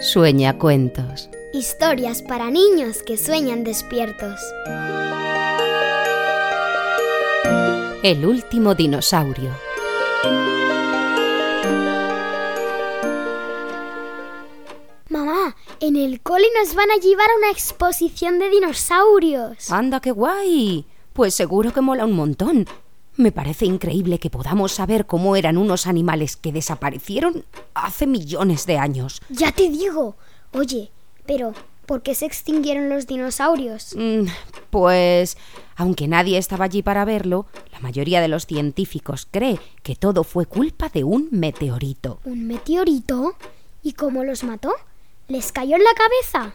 Sueña cuentos. Historias para niños que sueñan despiertos. El último dinosaurio. Mamá, en el cole nos van a llevar a una exposición de dinosaurios. Anda, qué guay. Pues seguro que mola un montón. Me parece increíble que podamos saber cómo eran unos animales que desaparecieron hace millones de años. Ya te digo. Oye, pero ¿por qué se extinguieron los dinosaurios? Mm, pues, aunque nadie estaba allí para verlo, la mayoría de los científicos cree que todo fue culpa de un meteorito. ¿Un meteorito? ¿Y cómo los mató? ¿Les cayó en la cabeza?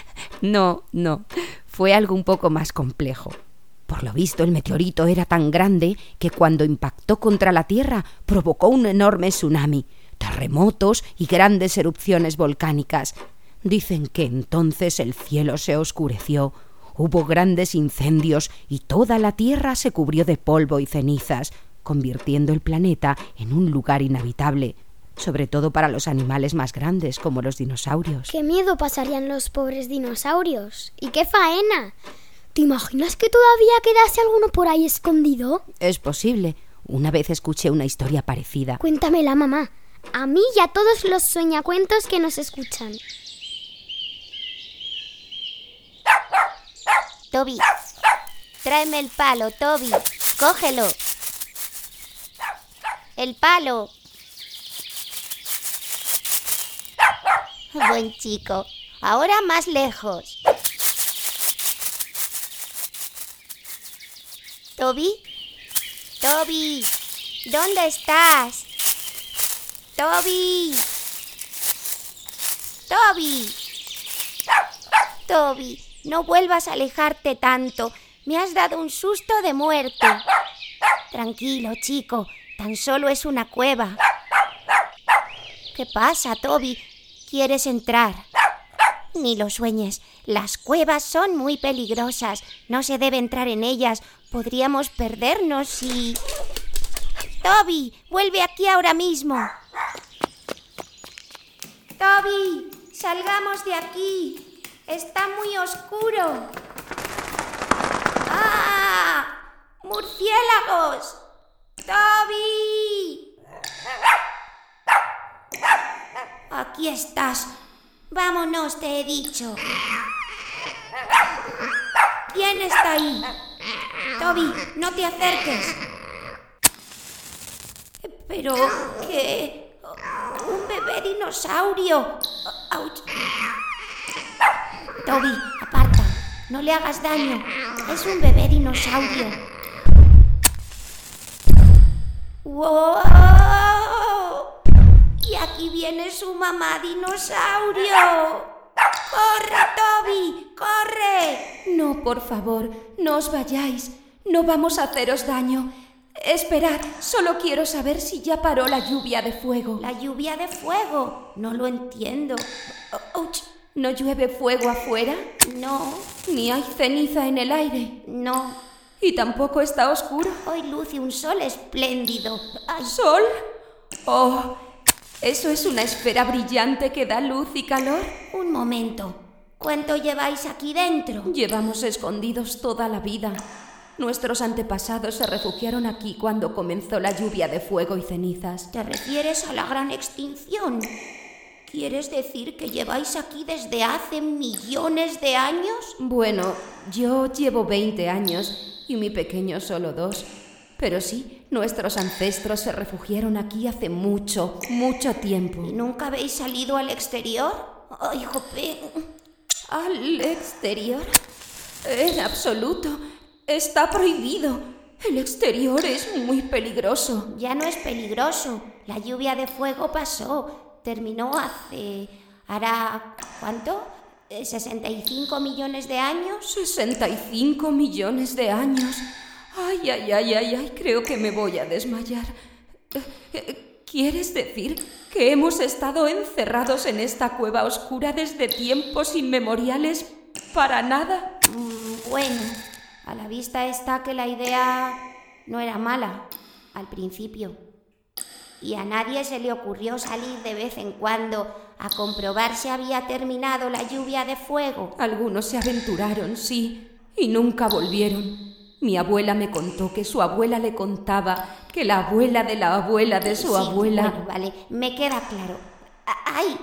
no, no. Fue algo un poco más complejo. Por lo visto, el meteorito era tan grande que cuando impactó contra la Tierra provocó un enorme tsunami, terremotos y grandes erupciones volcánicas. Dicen que entonces el cielo se oscureció, hubo grandes incendios y toda la Tierra se cubrió de polvo y cenizas, convirtiendo el planeta en un lugar inhabitable, sobre todo para los animales más grandes como los dinosaurios. ¿Qué miedo pasarían los pobres dinosaurios? ¿Y qué faena? ¿Te imaginas que todavía quedase alguno por ahí escondido? Es posible. Una vez escuché una historia parecida. Cuéntamela, mamá. A mí y a todos los sueñacuentos que nos escuchan. Toby, tráeme el palo, Toby. Cógelo. El palo. Buen chico. Ahora más lejos. Toby, Toby, ¿dónde estás? Toby, Toby, Toby, no vuelvas a alejarte tanto. Me has dado un susto de muerte. Tranquilo, chico, tan solo es una cueva. ¿Qué pasa, Toby? ¿Quieres entrar? Ni lo sueñes. Las cuevas son muy peligrosas. No se debe entrar en ellas. Podríamos perdernos si... Toby, vuelve aquí ahora mismo. Toby, salgamos de aquí. Está muy oscuro. ¡Ah! ¡Murciélagos! ¡Toby! Aquí estás. Vámonos, te he dicho. ¿Quién está ahí? Toby, no te acerques. Pero qué... Un bebé dinosaurio. Ouch. Toby, aparta. No le hagas daño. Es un bebé dinosaurio. ¡Wow! Y aquí viene su mamá dinosaurio. ¡Corre, Toby! ¡Corre! No, por favor, no os vayáis. No vamos a haceros daño. Esperad, solo quiero saber si ya paró la lluvia de fuego. ¿La lluvia de fuego? No lo entiendo. Ouch. ¿No llueve fuego afuera? No. ¿Ni hay ceniza en el aire? No. ¿Y tampoco está oscuro? Hoy luce un sol espléndido. Ay. ¿Sol? Oh, ¿eso es una esfera brillante que da luz y calor? Un momento. ¿Cuánto lleváis aquí dentro? Llevamos escondidos toda la vida. Nuestros antepasados se refugiaron aquí cuando comenzó la lluvia de fuego y cenizas. ¿Te refieres a la gran extinción? ¿Quieres decir que lleváis aquí desde hace millones de años? Bueno, yo llevo 20 años y mi pequeño solo dos. Pero sí, nuestros ancestros se refugiaron aquí hace mucho, mucho tiempo. ¿Y nunca habéis salido al exterior? ¡Ay, jope! ¿Al exterior? En absoluto. Está prohibido. El exterior es muy peligroso. Ya no es peligroso. La lluvia de fuego pasó. Terminó hace... hará... ¿cuánto? ¿65 millones de años? 65 millones de años. Ay, ay, ay, ay, ay, creo que me voy a desmayar. ¿Quieres decir que hemos estado encerrados en esta cueva oscura desde tiempos inmemoriales para nada? Mm, bueno, a la vista está que la idea no era mala al principio. y a nadie se le ocurrió salir de vez en cuando a comprobar si había terminado la lluvia de fuego. Algunos se aventuraron, sí, y nunca volvieron. Mi abuela me contó que su abuela le contaba que la abuela de la abuela de su Sí, abuela... Bueno, vale, me queda claro. ¡Ay!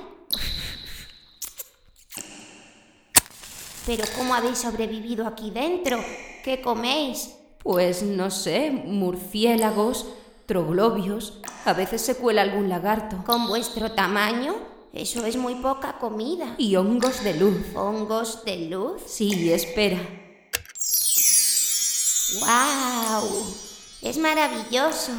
Pero ¿cómo habéis sobrevivido aquí dentro? ¿Qué coméis? Pues no sé, murciélagos, troglobios, a veces se cuela algún lagarto. ¿Con vuestro tamaño? Eso es muy poca comida. Y hongos de luz. ¿Hongos de luz? Sí, espera. ¡Wow! Es maravilloso.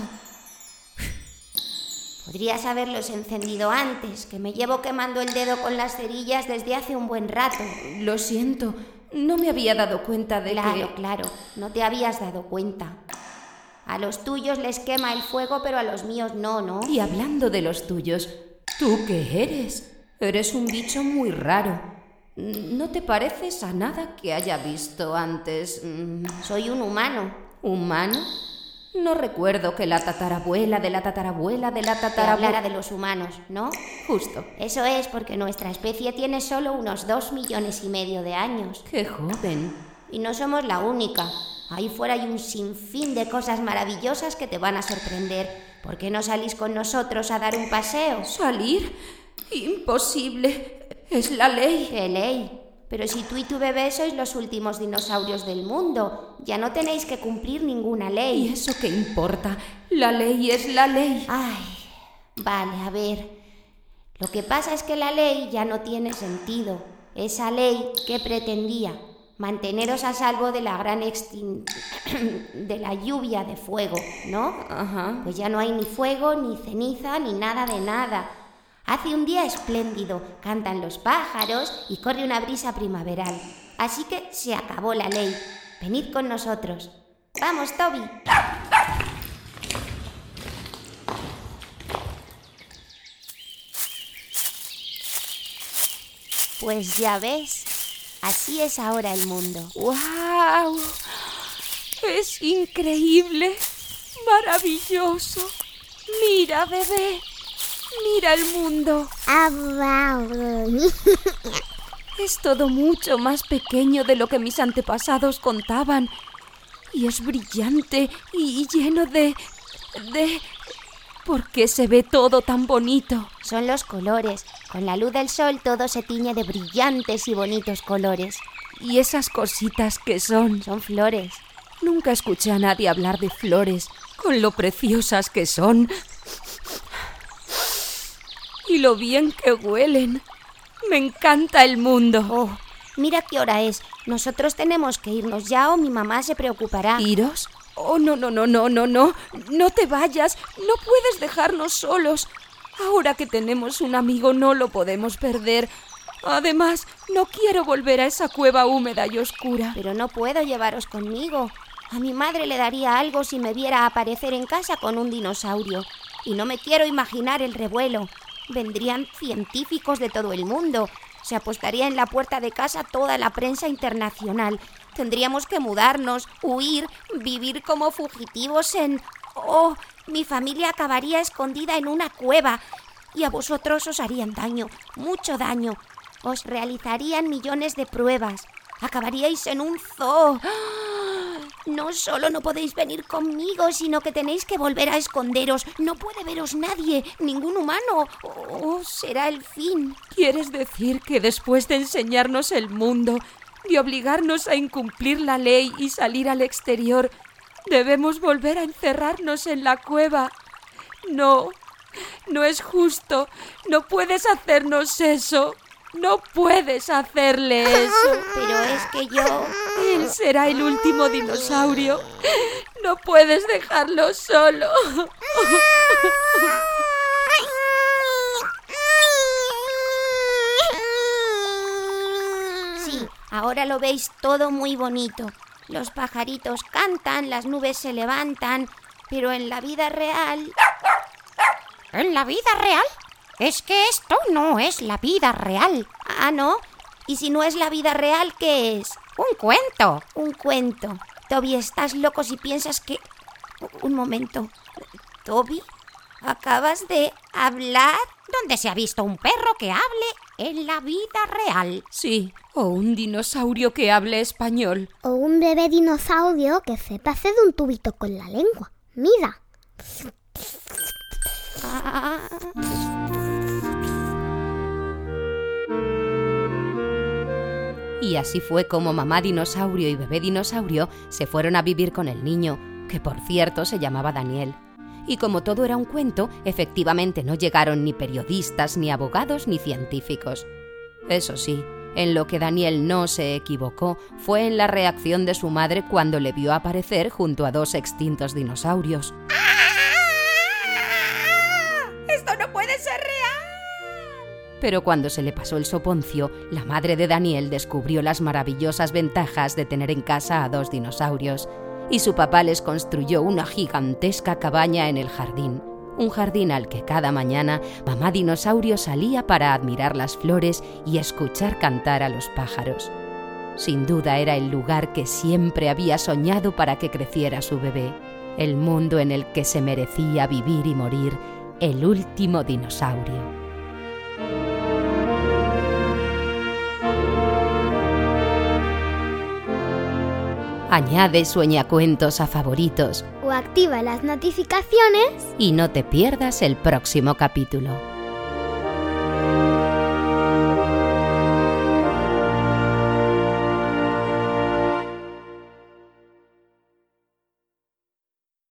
Podrías haberlos encendido antes, que me llevo quemando el dedo con las cerillas desde hace un buen rato. Lo siento, no me había dado cuenta de Claro, que... claro, no te habías dado cuenta. A los tuyos les quema el fuego, pero a los míos no, ¿no? Y hablando de los tuyos, ¿tú qué eres? Eres un bicho muy raro. ¿No te pareces a nada que haya visto antes? mm, Soy un humano. ¿Humano? No recuerdo que la tatarabuela de la tatarabuela de la tatarabuela... hablara de los humanos, ¿no? Justo. Eso es porque nuestra especie tiene solo unos dos millones y medio de años. ¡Qué joven! Y no somos la única. Ahí fuera hay un sinfín de cosas maravillosas que te van a sorprender. ¿Por qué no salís con nosotros a dar un paseo? ¿Salir? Imposible. Es la ley. ¡Qué ley! Pero si tú y tu bebé sois los últimos dinosaurios del mundo, ya no tenéis que cumplir ninguna ¿Y ley. eso qué importa? La ley es la ley. Ay, vale, a ver. Lo que pasa es que la ley ya no tiene sentido. Esa ley que pretendía manteneros a salvo de la gran extin... de la lluvia de fuego, ¿no? Ajá. Pues ya no hay ni fuego, ni ceniza, ni nada de nada. Hace un día espléndido, cantan los pájaros y corre una brisa primaveral. Así que se acabó la ley. Venid con nosotros. Vamos, Toby. Pues ya ves, así es ahora el mundo. ¡Wow! Es increíble. Maravilloso. Mira, bebé. Mira el mundo. Wow. Es todo mucho más pequeño de lo que mis antepasados contaban. Y es brillante y lleno de... de... ¿Por qué se ve todo tan bonito? Son los colores. Con la luz del sol todo se tiñe de brillantes y bonitos colores. Y esas cositas que son. Son flores. Nunca escuché a nadie hablar de flores, con lo preciosas que son. Y lo bien que huelen. Me encanta el mundo. Oh, mira qué hora es. Nosotros tenemos que irnos ya o mi mamá se preocupará. ¿Iros? Oh, no, no, no, no, no, no. No te vayas. No puedes dejarnos solos. Ahora que tenemos un amigo no lo podemos perder. Además, no quiero volver a esa cueva húmeda y oscura. Pero no puedo llevaros conmigo. A mi madre le daría algo si me viera aparecer en casa con un dinosaurio. Y no me quiero imaginar el revuelo. Vendrían científicos de todo el mundo. Se apostaría en la puerta de casa toda la prensa internacional. Tendríamos que mudarnos, huir, vivir como fugitivos en... Oh, mi familia acabaría escondida en una cueva. Y a vosotros os harían daño, mucho daño. Os realizarían millones de pruebas. Acabaríais en un zoo. No solo no podéis venir conmigo, sino que tenéis que volver a esconderos. No puede veros nadie, ningún humano. Oh, será el fin. ¿Quieres decir que después de enseñarnos el mundo, de obligarnos a incumplir la ley y salir al exterior, debemos volver a encerrarnos en la cueva? No, no es justo. No puedes hacernos eso. No puedes hacerle eso. Pero es que yo... Él será el último dinosaurio. No puedes dejarlo solo. Sí, ahora lo veis todo muy bonito. Los pajaritos cantan, las nubes se levantan, pero en la vida real... ¿En la vida real? Es que esto no es la vida real. Ah, ¿no? ¿Y si no es la vida real, qué es? Un cuento. Un cuento. Toby, estás loco si piensas que... Un momento. ¿Toby? ¿Acabas de hablar? ¿Dónde se ha visto un perro que hable en la vida real? Sí, o un dinosaurio que hable español. O un bebé dinosaurio que sepa hacer un tubito con la lengua. Mira. Y así fue como mamá dinosaurio y bebé dinosaurio se fueron a vivir con el niño, que por cierto se llamaba Daniel. Y como todo era un cuento, efectivamente no llegaron ni periodistas, ni abogados, ni científicos. Eso sí, en lo que Daniel no se equivocó fue en la reacción de su madre cuando le vio aparecer junto a dos extintos dinosaurios. Pero cuando se le pasó el soponcio, la madre de Daniel descubrió las maravillosas ventajas de tener en casa a dos dinosaurios, y su papá les construyó una gigantesca cabaña en el jardín, un jardín al que cada mañana mamá dinosaurio salía para admirar las flores y escuchar cantar a los pájaros. Sin duda era el lugar que siempre había soñado para que creciera su bebé, el mundo en el que se merecía vivir y morir el último dinosaurio. Añade sueñacuentos a favoritos O activa las notificaciones. y no te pierdas el próximo capítulo.